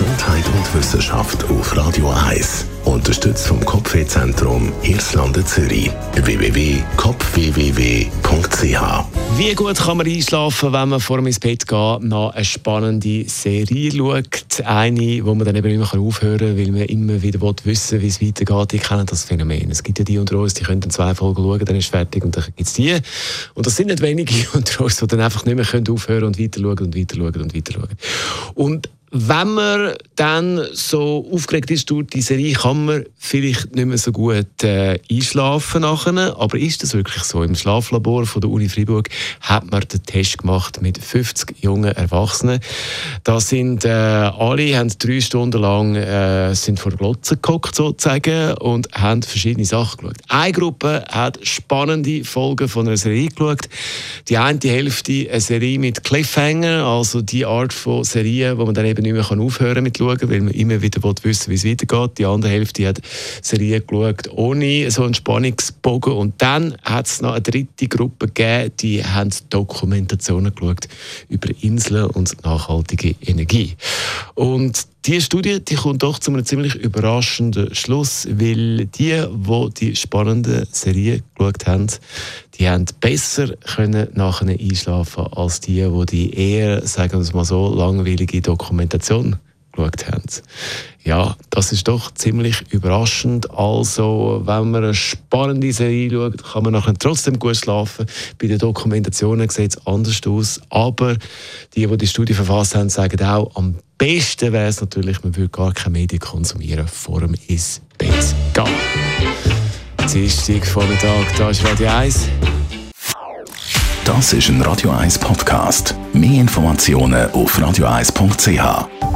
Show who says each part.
Speaker 1: Gesundheit und Wissenschaft auf Radio 1. Unterstützt vom Kopfwehzentrum Irlande Zürich. www.kopfwww.ch
Speaker 2: Wie gut kann man einschlafen, wenn man vor dem ins Bett geht, nach eine spannende Serie schaut? Eine, wo man dann eben nicht mehr aufhören kann, weil man immer wieder wissen wie es weitergeht. Ich kenne das Phänomen. Es gibt ja die unter uns, die können zwei Folgen schauen, dann ist es fertig und dann gibt es die. Und das sind nicht wenige unter uns, die dann einfach nicht mehr aufhören und weiter schauen und weiter schauen und weiter schauen. Und wenn man dann so aufgeregt ist durch die Serie, kann man vielleicht nicht mehr so gut äh, einschlafen nachher. Aber ist das wirklich so? Im Schlaflabor von der Uni Freiburg hat man den Test gemacht mit 50 jungen Erwachsenen. Da sind äh, alle haben drei Stunden lang äh, sind vor Glotzen geguckt sozusagen und haben verschiedene Sachen geschaut. Eine Gruppe hat spannende Folgen von einer Serie geschaut. Die eine Hälfte eine Serie mit Cliffhanger, also die Art von Serie, wo man dann eben eben nicht mehr aufhören mit schauen, weil man immer wieder wissen wie es weitergeht. Die andere Hälfte hat Serien geschaut ohne so einen Spannungsbogen. Und dann hat es noch eine dritte Gruppe gegeben, die haben Dokumentationen geschaut über Inseln und nachhaltige Energie. Und diese Studie die kommt doch zu einem ziemlich überraschenden Schluss, weil die, die die spannende Serie geschaut haben, die haben besser können nachher einschlafen als die, die die eher, sagen wir mal so, langweilige Dokumentation geschaut haben. Ja, das ist doch ziemlich überraschend. Also, wenn man eine spannende Serie schaut, kann man nachher trotzdem gut schlafen. Bei den Dokumentationen sieht es anders aus. Aber die, die die Studie verfasst haben, sagen auch, am besten wäre es natürlich, man würde gar keine Medien konsumieren, vor dem ins Bett gehen. Dienstag Vormittag, da ist Radio 1.
Speaker 1: Das ist ein Radio 1 Podcast. Mehr Informationen auf radio1.ch.